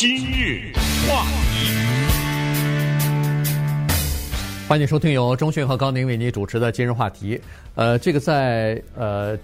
今日话题，欢迎收听由钟讯和高宁为您主持的今日话题。呃，这个在呃。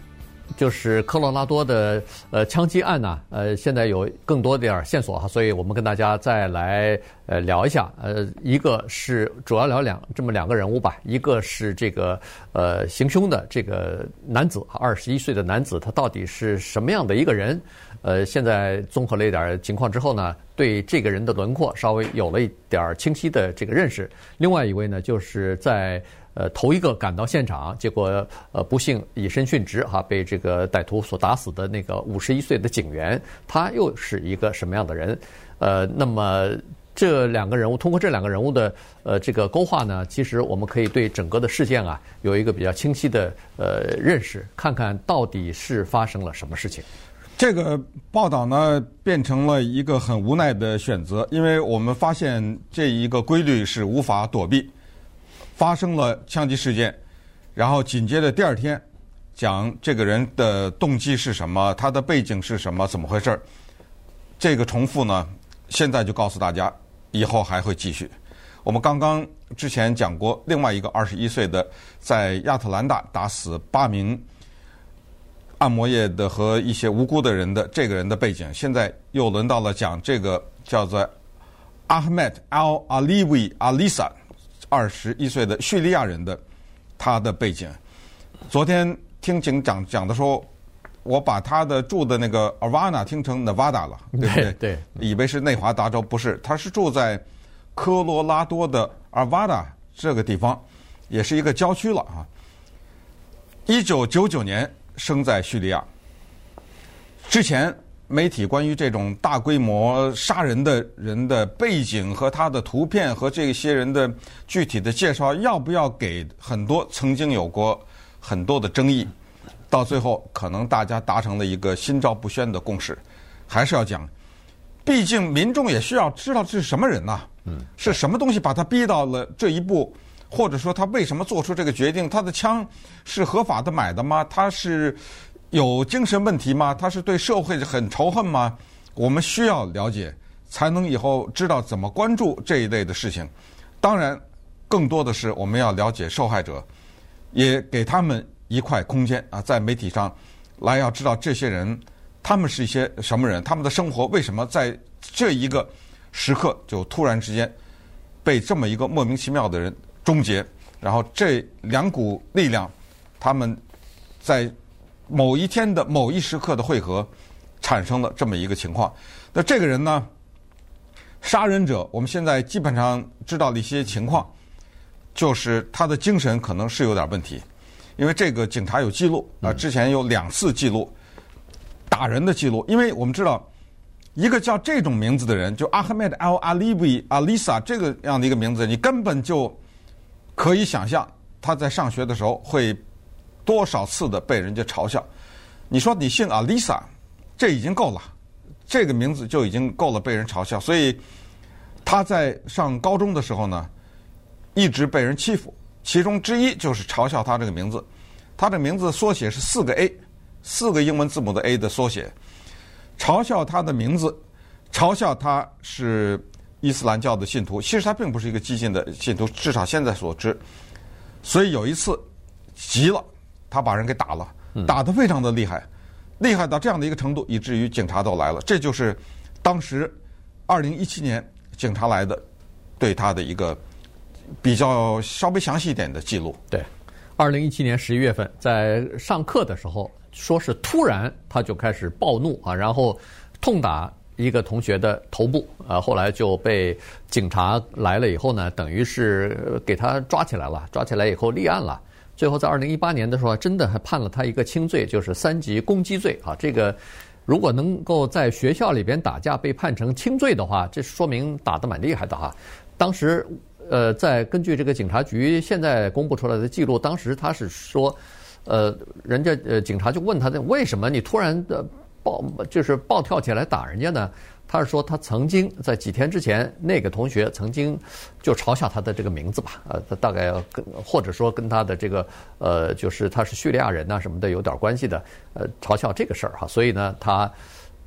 就是科罗拉多的呃枪击案呢，呃，现在有更多点线索哈，所以我们跟大家再来呃聊一下。呃，一个是主要聊两这么两个人物吧，一个是这个呃行凶的这个男子，二十一岁的男子，他到底是什么样的一个人？呃，现在综合了一点情况之后呢，对这个人的轮廓稍微有了一点清晰的这个认识。另外一位呢，就是在。呃，头一个赶到现场，结果呃不幸以身殉职哈，被这个歹徒所打死的那个五十一岁的警员，他又是一个什么样的人？呃，那么这两个人物通过这两个人物的呃这个勾画呢，其实我们可以对整个的事件啊有一个比较清晰的呃认识，看看到底是发生了什么事情。这个报道呢变成了一个很无奈的选择，因为我们发现这一个规律是无法躲避。发生了枪击事件，然后紧接着第二天讲这个人的动机是什么，他的背景是什么，怎么回事儿？这个重复呢，现在就告诉大家，以后还会继续。我们刚刚之前讲过另外一个二十一岁的在亚特兰大打死八名按摩业的和一些无辜的人的这个人的背景，现在又轮到了讲这个叫做 Ahmed Al Aliwi Alisa。二十一岁的叙利亚人的他的背景，昨天听警长讲的时候，我把他的住的那个 Avana 听成 Nevada 了，对不对？对，以为是内华达州，不是，他是住在科罗拉多的 Arvada 这个地方，也是一个郊区了啊。一九九九年生在叙利亚，之前。媒体关于这种大规模杀人的人的背景和他的图片和这些人的具体的介绍，要不要给很多曾经有过很多的争议，到最后可能大家达成了一个心照不宣的共识，还是要讲，毕竟民众也需要知道这是什么人呐，嗯，是什么东西把他逼到了这一步，或者说他为什么做出这个决定？他的枪是合法的买的吗？他是？有精神问题吗？他是对社会很仇恨吗？我们需要了解，才能以后知道怎么关注这一类的事情。当然，更多的是我们要了解受害者，也给他们一块空间啊，在媒体上来要知道这些人，他们是一些什么人，他们的生活为什么在这一个时刻就突然之间被这么一个莫名其妙的人终结。然后这两股力量，他们在。某一天的某一时刻的汇合，产生了这么一个情况。那这个人呢，杀人者，我们现在基本上知道的一些情况，就是他的精神可能是有点问题，因为这个警察有记录啊，之前有两次记录打人的记录。因为我们知道，一个叫这种名字的人，就 Ahmed Al-Alwi Alisa 这个样的一个名字，你根本就可以想象他在上学的时候会。多少次的被人家嘲笑？你说你姓阿丽莎，这已经够了，这个名字就已经够了被人嘲笑。所以他在上高中的时候呢，一直被人欺负。其中之一就是嘲笑他这个名字。他的名字缩写是四个 A，四个英文字母的 A 的缩写。嘲笑他的名字，嘲笑他是伊斯兰教的信徒。其实他并不是一个激进的信徒，至少现在所知。所以有一次急了。他把人给打了，打得非常的厉害，厉害到这样的一个程度，以至于警察都来了。这就是当时二零一七年警察来的对他的一个比较稍微详细一点的记录。对，二零一七年十一月份，在上课的时候，说是突然他就开始暴怒啊，然后痛打一个同学的头部啊，后来就被警察来了以后呢，等于是给他抓起来了，抓起来以后立案了。最后在二零一八年的时候，真的还判了他一个轻罪，就是三级攻击罪啊。这个如果能够在学校里边打架被判成轻罪的话，这说明打得蛮厉害的哈。当时呃，在根据这个警察局现在公布出来的记录，当时他是说，呃，人家呃警察就问他，为什么你突然的暴就是暴跳起来打人家呢？他是说，他曾经在几天之前，那个同学曾经就嘲笑他的这个名字吧，呃，他大概跟或者说跟他的这个呃，就是他是叙利亚人呐什么的有点关系的，呃，嘲笑这个事儿哈，所以呢，他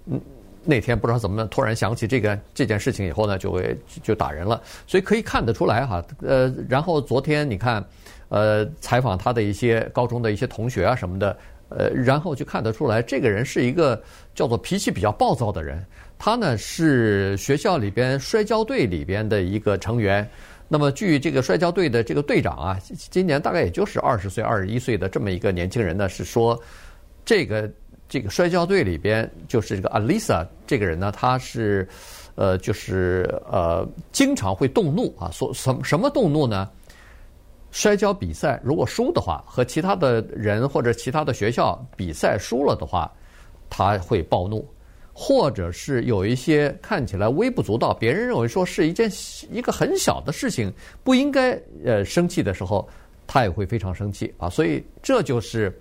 嗯那天不知道怎么突然想起这个这件事情以后呢，就会就打人了。所以可以看得出来哈，呃，然后昨天你看，呃，采访他的一些高中的一些同学啊什么的，呃，然后就看得出来，这个人是一个叫做脾气比较暴躁的人。他呢是学校里边摔跤队里边的一个成员。那么据这个摔跤队的这个队长啊，今年大概也就是二十岁、二十一岁的这么一个年轻人呢，是说这个。这个摔跤队里边，就是这个 Alisa 这个人呢，他是，呃，就是呃，经常会动怒啊。说什什么动怒呢？摔跤比赛如果输的话，和其他的人或者其他的学校比赛输了的话，他会暴怒；或者是有一些看起来微不足道，别人认为说是一件一个很小的事情，不应该呃生气的时候，他也会非常生气啊。所以这就是。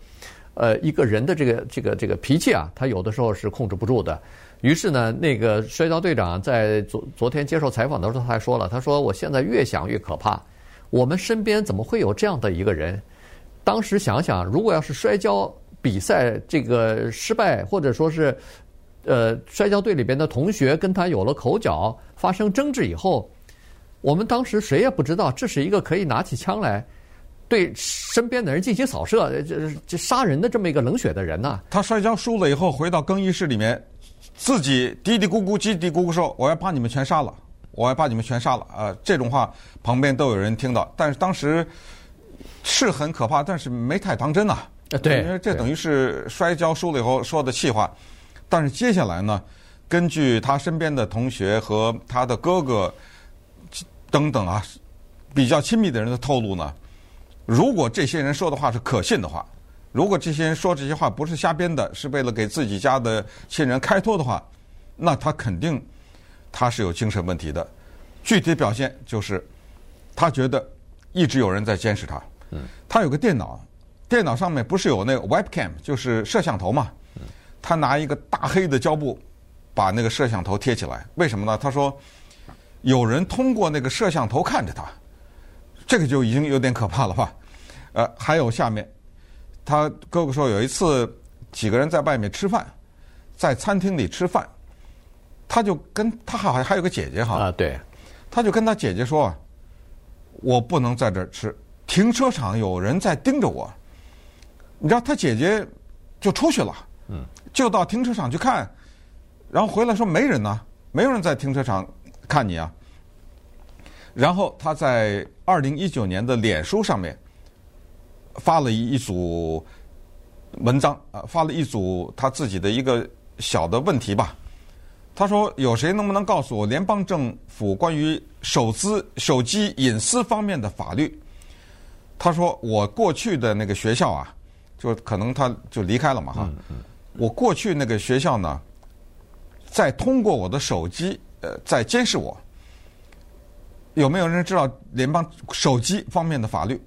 呃，一个人的这个这个这个脾气啊，他有的时候是控制不住的。于是呢，那个摔跤队长在昨昨天接受采访的时候，他还说了，他说：“我现在越想越可怕，我们身边怎么会有这样的一个人？当时想想，如果要是摔跤比赛这个失败，或者说是呃摔跤队里边的同学跟他有了口角，发生争执以后，我们当时谁也不知道这是一个可以拿起枪来。”对身边的人进行扫射，这这杀人的这么一个冷血的人呐、啊。他摔跤输了以后，回到更衣室里面，自己嘀嘀咕咕、叽嘀咕咕说：“我要把你们全杀了，我要把你们全杀了。”啊，这种话旁边都有人听到，但是当时是很可怕，但是没太当真呐、啊。对，因为这等于是摔跤输了以后说的气话。但是接下来呢，根据他身边的同学和他的哥哥等等啊，比较亲密的人的透露呢。如果这些人说的话是可信的话，如果这些人说这些话不是瞎编的，是为了给自己家的亲人开脱的话，那他肯定他是有精神问题的。具体表现就是，他觉得一直有人在监视他。他有个电脑，电脑上面不是有那个 webcam，就是摄像头嘛。他拿一个大黑的胶布把那个摄像头贴起来，为什么呢？他说有人通过那个摄像头看着他。这个就已经有点可怕了吧？呃，还有下面，他哥哥说有一次几个人在外面吃饭，在餐厅里吃饭，他就跟他好像还有个姐姐哈啊，对，他就跟他姐姐说，我不能在这儿吃，停车场有人在盯着我。你知道他姐姐就出去了，嗯，就到停车场去看，然后回来说没人呢，没有人在停车场看你啊。然后他在二零一九年的脸书上面发了一组文章，啊，发了一组他自己的一个小的问题吧。他说：“有谁能不能告诉我联邦政府关于手资手机隐私方面的法律？”他说：“我过去的那个学校啊，就可能他就离开了嘛哈。我过去那个学校呢，在通过我的手机呃，在监视我。”有没有人知道联邦手机方面的法律？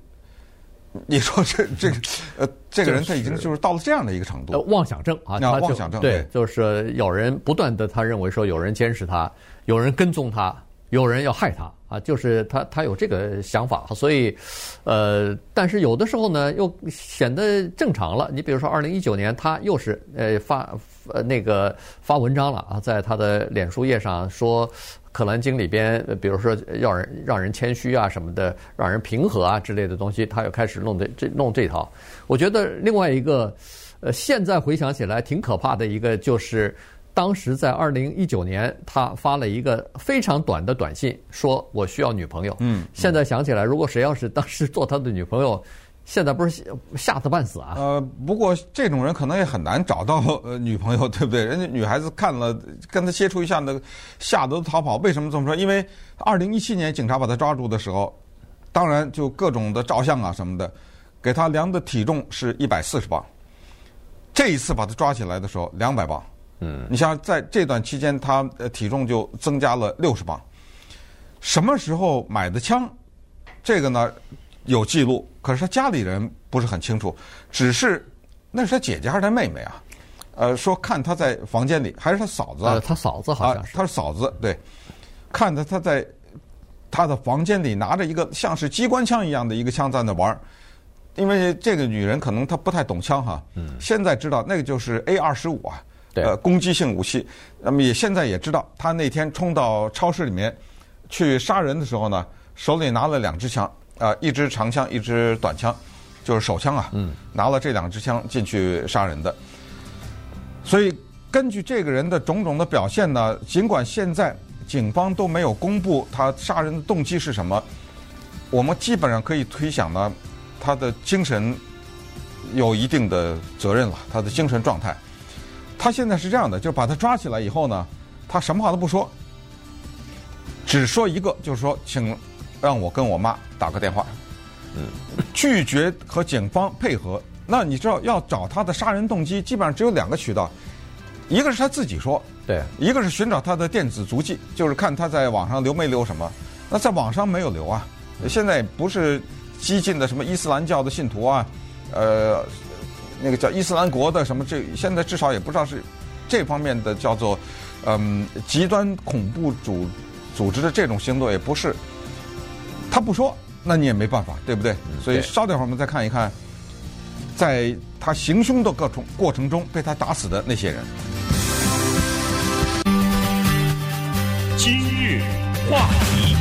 你说这这个呃，这个人他已经就是到了这样的一个程度，妄想症啊，他妄想症对，就是有人不断的他认为说有人监视他，有人跟踪他，有人要害他啊，就是他他有这个想法，所以呃，但是有的时候呢又显得正常了。你比如说二零一九年，他又是呃发呃那个发文章了啊，在他的脸书页上说。可兰经里边，比如说要人让人谦虚啊什么的，让人平和啊之类的东西，他又开始弄这这弄这套。我觉得另外一个，呃，现在回想起来挺可怕的一个，就是当时在二零一九年，他发了一个非常短的短信，说我需要女朋友。嗯，现在想起来，如果谁要是当时做他的女朋友。现在不是吓得半死啊！呃，不过这种人可能也很难找到呃女朋友，对不对？人家女孩子看了跟他接触一下，那个吓得都逃跑。为什么这么说？因为二零一七年警察把他抓住的时候，当然就各种的照相啊什么的，给他量的体重是一百四十磅。这一次把他抓起来的时候，两百磅。嗯，你像在这段期间，他的体重就增加了六十磅。什么时候买的枪？这个呢？有记录，可是他家里人不是很清楚，只是那是他姐姐还是他妹妹啊？呃，说看他在房间里，还是他嫂子？呃，他嫂子好像是。他是嫂子，对，看着他在他的房间里拿着一个像是机关枪一样的一个枪在那玩儿，因为这个女人可能她不太懂枪哈。嗯。现在知道那个就是 A 二十五啊，对呃，攻击性武器。那么也现在也知道，他那天冲到超市里面去杀人的时候呢，手里拿了两支枪，啊、呃，一支长枪，一支短枪，就是手枪啊，嗯，拿了这两支枪进去杀人的。所以根据这个人的种种的表现呢，尽管现在警方都没有公布他杀人的动机是什么，我们基本上可以推想呢，他的精神有一定的责任了，他的精神状态。他现在是这样的，就是把他抓起来以后呢，他什么话都不说，只说一个，就是说，请让我跟我妈打个电话。嗯，拒绝和警方配合。那你知道要找他的杀人动机，基本上只有两个渠道，一个是他自己说，对，一个是寻找他的电子足迹，就是看他在网上留没留什么。那在网上没有留啊，现在不是激进的什么伊斯兰教的信徒啊，呃，那个叫伊斯兰国的什么这，现在至少也不知道是这方面的叫做嗯极端恐怖组组织的这种行动，也不是。他不说，那你也没办法，对不对？所以稍等会儿我们再看一看。在他行凶的各种过程中被他打死的那些人。今日话题，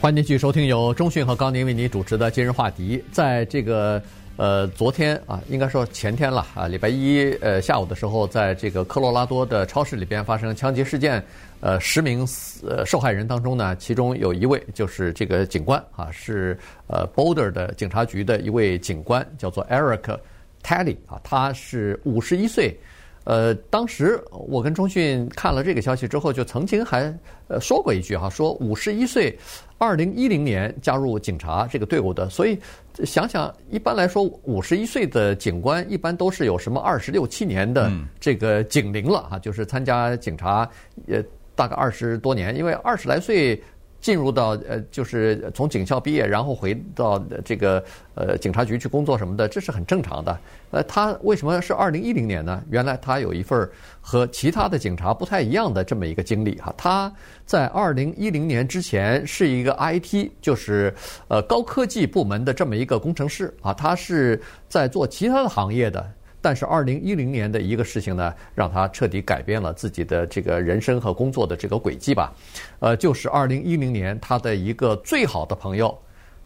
欢迎继续收听由中讯和高宁为您主持的今日话题。在这个呃昨天啊，应该说前天了啊，礼拜一呃下午的时候，在这个科罗拉多的超市里边发生枪击事件。呃，十名呃受害人当中呢，其中有一位就是这个警官啊，是呃 Boulder 的警察局的一位警官，叫做 Eric Tally 啊，他是五十一岁。呃，当时我跟中讯看了这个消息之后，就曾经还呃说过一句哈，说五十一岁，二零一零年加入警察这个队伍的，所以想想一般来说，五十一岁的警官一般都是有什么二十六七年的这个警龄了哈，就是参加警察呃。大概二十多年，因为二十来岁进入到呃，就是从警校毕业，然后回到这个呃警察局去工作什么的，这是很正常的。呃，他为什么是二零一零年呢？原来他有一份和其他的警察不太一样的这么一个经历哈。他在二零一零年之前是一个 IT，就是呃高科技部门的这么一个工程师啊，他是在做其他的行业的。但是，二零一零年的一个事情呢，让他彻底改变了自己的这个人生和工作的这个轨迹吧。呃，就是二零一零年，他的一个最好的朋友，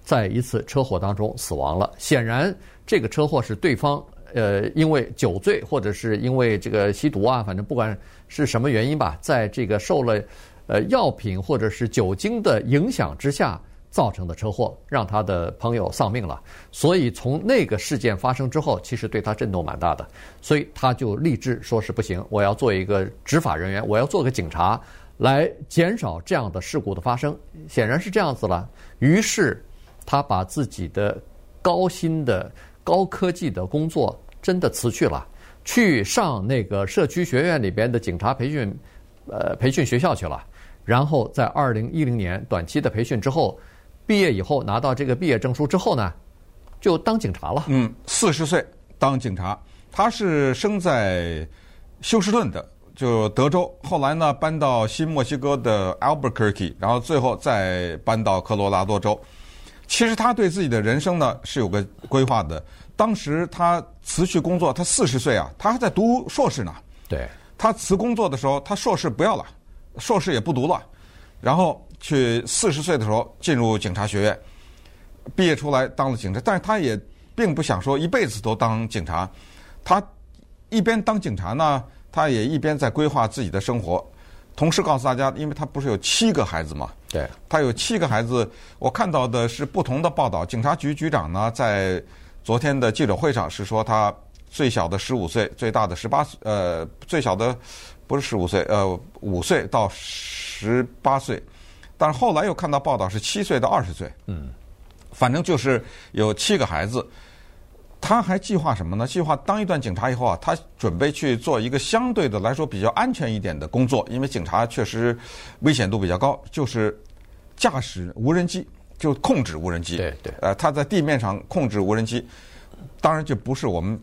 在一次车祸当中死亡了。显然，这个车祸是对方呃因为酒醉或者是因为这个吸毒啊，反正不管是什么原因吧，在这个受了呃药品或者是酒精的影响之下。造成的车祸让他的朋友丧命了，所以从那个事件发生之后，其实对他震动蛮大的，所以他就立志说是不行，我要做一个执法人员，我要做个警察，来减少这样的事故的发生。显然是这样子了，于是他把自己的高薪的高科技的工作真的辞去了，去上那个社区学院里边的警察培训，呃，培训学校去了，然后在二零一零年短期的培训之后。毕业以后拿到这个毕业证书之后呢，就当警察了。嗯，四十岁当警察，他是生在休斯顿的，就德州。后来呢，搬到新墨西哥的 Albuquerque，然后最后再搬到科罗拉多州。其实他对自己的人生呢是有个规划的。当时他辞去工作，他四十岁啊，他还在读硕士呢。对，他辞工作的时候，他硕士不要了，硕士也不读了，然后。去四十岁的时候进入警察学院，毕业出来当了警察，但是他也并不想说一辈子都当警察。他一边当警察呢，他也一边在规划自己的生活。同时告诉大家，因为他不是有七个孩子嘛，对，他有七个孩子。我看到的是不同的报道。警察局局长呢，在昨天的记者会上是说，他最小的十五岁，最大的十八岁，呃，最小的不是十五岁，呃，五岁到十八岁。但是后来又看到报道是七岁到二十岁，嗯，反正就是有七个孩子。他还计划什么呢？计划当一段警察以后啊，他准备去做一个相对的来说比较安全一点的工作，因为警察确实危险度比较高，就是驾驶无人机，就控制无人机。对对。呃，他在地面上控制无人机，当然就不是我们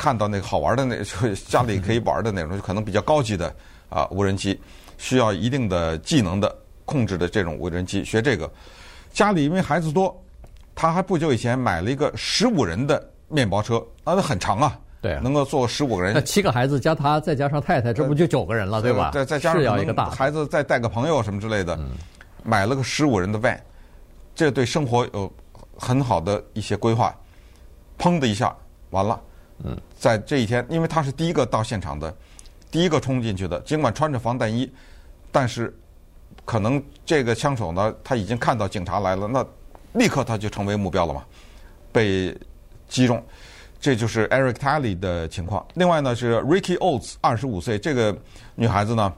看到那个好玩的那，就家里可以玩的那种，就可能比较高级的啊无人机，需要一定的技能的。控制的这种无人机，学这个，家里因为孩子多，他还不久以前买了一个十五人的面包车，啊，那很长啊，对啊能够坐十五个人。那七个孩子加他，再加上太太，这不就九个人了，对吧？再再加上一个大孩子再带个朋友什么之类的，嗯买了个十五人的 van，这对生活有很好的一些规划。砰的一下，完了。嗯，在这一天，因为他是第一个到现场的，第一个冲进去的，尽管穿着防弹衣，但是可能这个枪手呢，他已经看到警察来了，那立刻他就成为目标了嘛，被击中。这就是 Eric Talley 的情况。另外呢是 Ricky Olds，二十五岁，这个女孩子呢，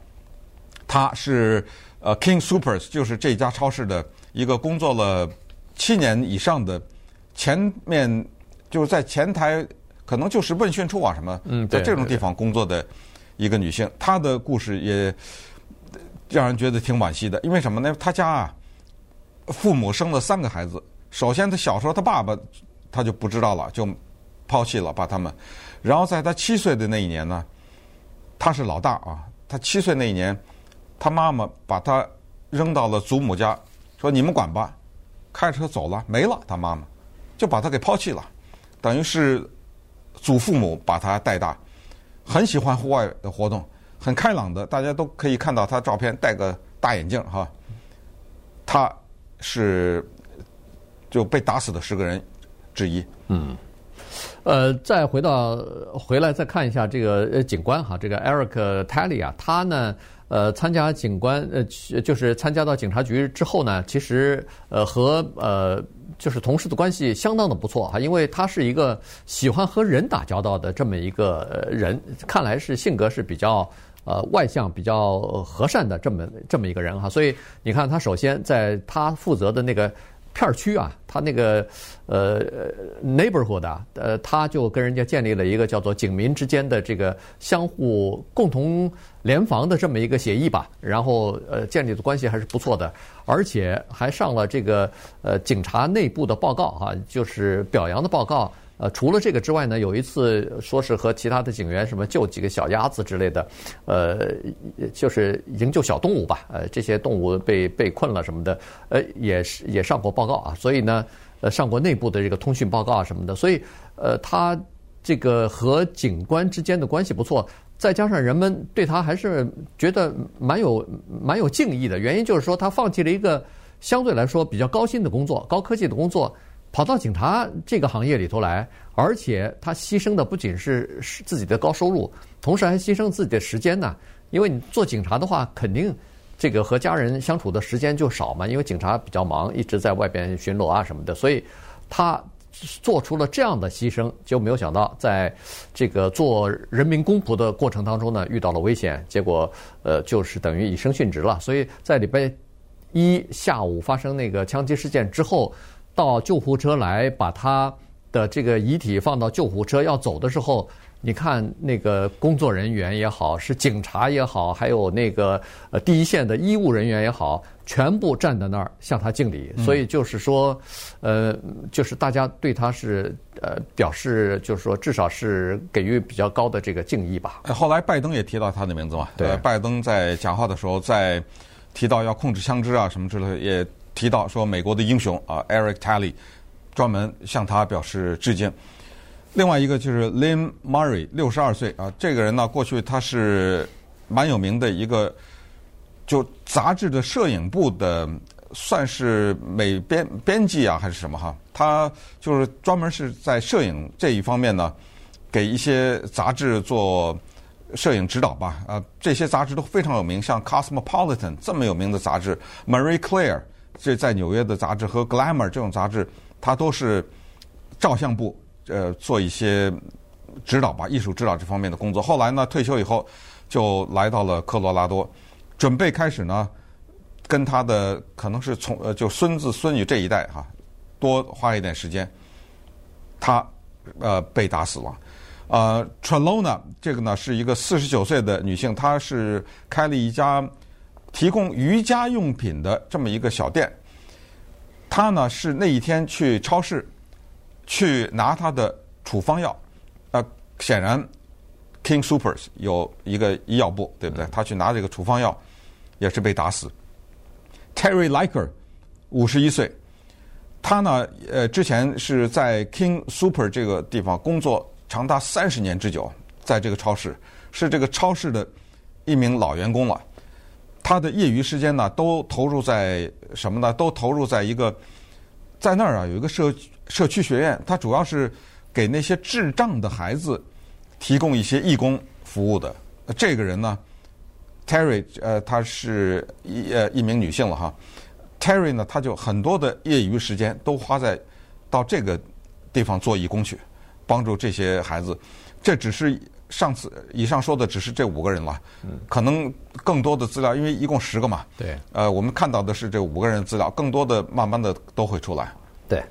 她是呃 King Supers，就是这家超市的一个工作了七年以上的，前面就是在前台，可能就是问讯处啊什么，在这种地方工作的一个女性，她的故事也让人觉得挺惋惜的，因为什么呢？她家啊，父母生了三个孩子，首先她小时候她爸爸她就不知道了，就。抛弃了，把他们，然后在她七岁的那一年呢，她是老大啊。她七岁那一年，她妈妈把她扔到了祖母家，说你们管吧，开车走了，没了。她妈妈就把她给抛弃了，等于是祖父母把他带大，很喜欢户外的活动，很开朗的，大家都可以看到他照片，戴个大眼镜哈。他是就被打死的十个人之一。嗯。呃，再回到回来再看一下这个呃警官哈，这个 Eric Talley 啊，他呢呃参加警官呃就是参加到警察局之后呢，其实呃和呃就是同事的关系相当的不错哈，因为他是一个喜欢和人打交道的这么一个人，看来是性格是比较呃外向、比较和善的这么这么一个人哈，所以你看他首先在他负责的那个。片区啊，他那个呃 neighborhood 啊，呃，他就跟人家建立了一个叫做警民之间的这个相互共同联防的这么一个协议吧。然后呃，建立的关系还是不错的，而且还上了这个呃警察内部的报告、啊，就是表扬的报告。呃，除了这个之外呢，有一次说是和其他的警员什么救几个小鸭子之类的，呃，就是营救小动物吧，呃，这些动物被被困了什么的，呃，也是也上过报告啊，所以呢，呃，上过内部的这个通讯报告啊什么的，所以呃，他这个和警官之间的关系不错，再加上人们对他还是觉得蛮有蛮有敬意的，原因就是说他放弃了一个相对来说比较高薪的工作、高科技的工作。跑到警察这个行业里头来，而且他牺牲的不仅是自己的高收入，同时还牺牲自己的时间呢。因为你做警察的话，肯定这个和家人相处的时间就少嘛。因为警察比较忙，一直在外边巡逻啊什么的，所以他做出了这样的牺牲，就没有想到在这个做人民公仆的过程当中呢，遇到了危险，结果呃就是等于以身殉职了。所以在礼拜一下午发生那个枪击事件之后。到救护车来把他的这个遗体放到救护车要走的时候，你看那个工作人员也好，是警察也好，还有那个呃第一线的医务人员也好，全部站在那儿向他敬礼。所以就是说，呃，就是大家对他是呃表示，就是说至少是给予比较高的这个敬意吧。后来拜登也提到他的名字嘛，对，拜登在讲话的时候在提到要控制枪支啊什么之类的也。提到说美国的英雄啊，Eric Talley，专门向他表示致敬。另外一个就是 Lynn Murray，六十二岁啊，这个人呢，过去他是蛮有名的一个，就杂志的摄影部的，算是美编编辑啊，还是什么哈？他就是专门是在摄影这一方面呢，给一些杂志做摄影指导吧。啊，这些杂志都非常有名，像 Cosmopolitan 这么有名的杂志，Marie Claire。这在纽约的杂志和《Glamour》这种杂志，他都是照相部呃做一些指导吧，艺术指导这方面的工作。后来呢，退休以后就来到了科罗拉多，准备开始呢跟他的可能是从呃就孙子孙女这一代哈多花一点时间。他呃被打死了。呃，Trelona 这个呢是一个四十九岁的女性，她是开了一家。提供瑜伽用品的这么一个小店，他呢是那一天去超市去拿他的处方药，呃，显然 King Supers 有一个医药部，对不对？他去拿这个处方药，也是被打死。Terry Liker 五十一岁，他呢呃之前是在 King Super 这个地方工作长达三十年之久，在这个超市是这个超市的一名老员工了。他的业余时间呢，都投入在什么呢？都投入在一个在那儿啊，有一个社社区学院，他主要是给那些智障的孩子提供一些义工服务的。这个人呢，Terry，呃，她是一呃一名女性了哈。Terry 呢，他就很多的业余时间都花在到这个地方做义工去，帮助这些孩子。这只是上次以上说的只是这五个人了，可能更多的资料，因为一共十个嘛。对。呃，我们看到的是这五个人的资料，更多的慢慢的都会出来。对。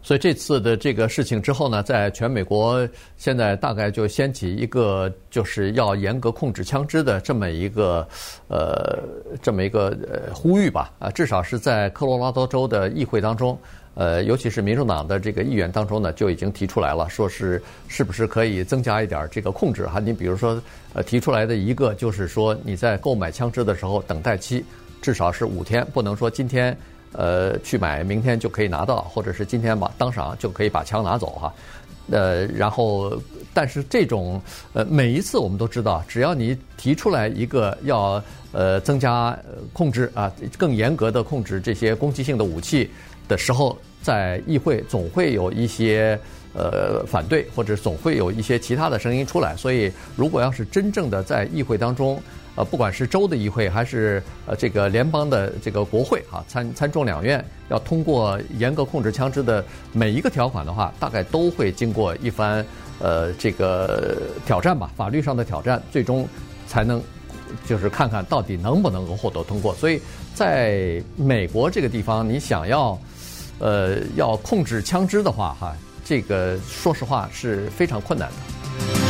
所以这次的这个事情之后呢，在全美国现在大概就掀起一个就是要严格控制枪支的这么一个呃这么一个呃呼吁吧啊，至少是在科罗拉多州的议会当中，呃，尤其是民主党的这个议员当中呢，就已经提出来了，说是是不是可以增加一点这个控制哈？你比如说呃提出来的一个就是说你在购买枪支的时候等待期至少是五天，不能说今天。呃，去买，明天就可以拿到，或者是今天把当场就可以把枪拿走哈。呃，然后，但是这种呃，每一次我们都知道，只要你提出来一个要呃增加控制啊，更严格的控制这些攻击性的武器的时候，在议会总会有一些呃反对，或者总会有一些其他的声音出来。所以，如果要是真正的在议会当中，呃，不管是州的议会还是呃这个联邦的这个国会啊，参参众两院要通过严格控制枪支的每一个条款的话，大概都会经过一番呃这个挑战吧，法律上的挑战，最终才能就是看看到底能不能够获得通过。所以，在美国这个地方，你想要呃要控制枪支的话，哈，这个说实话是非常困难的。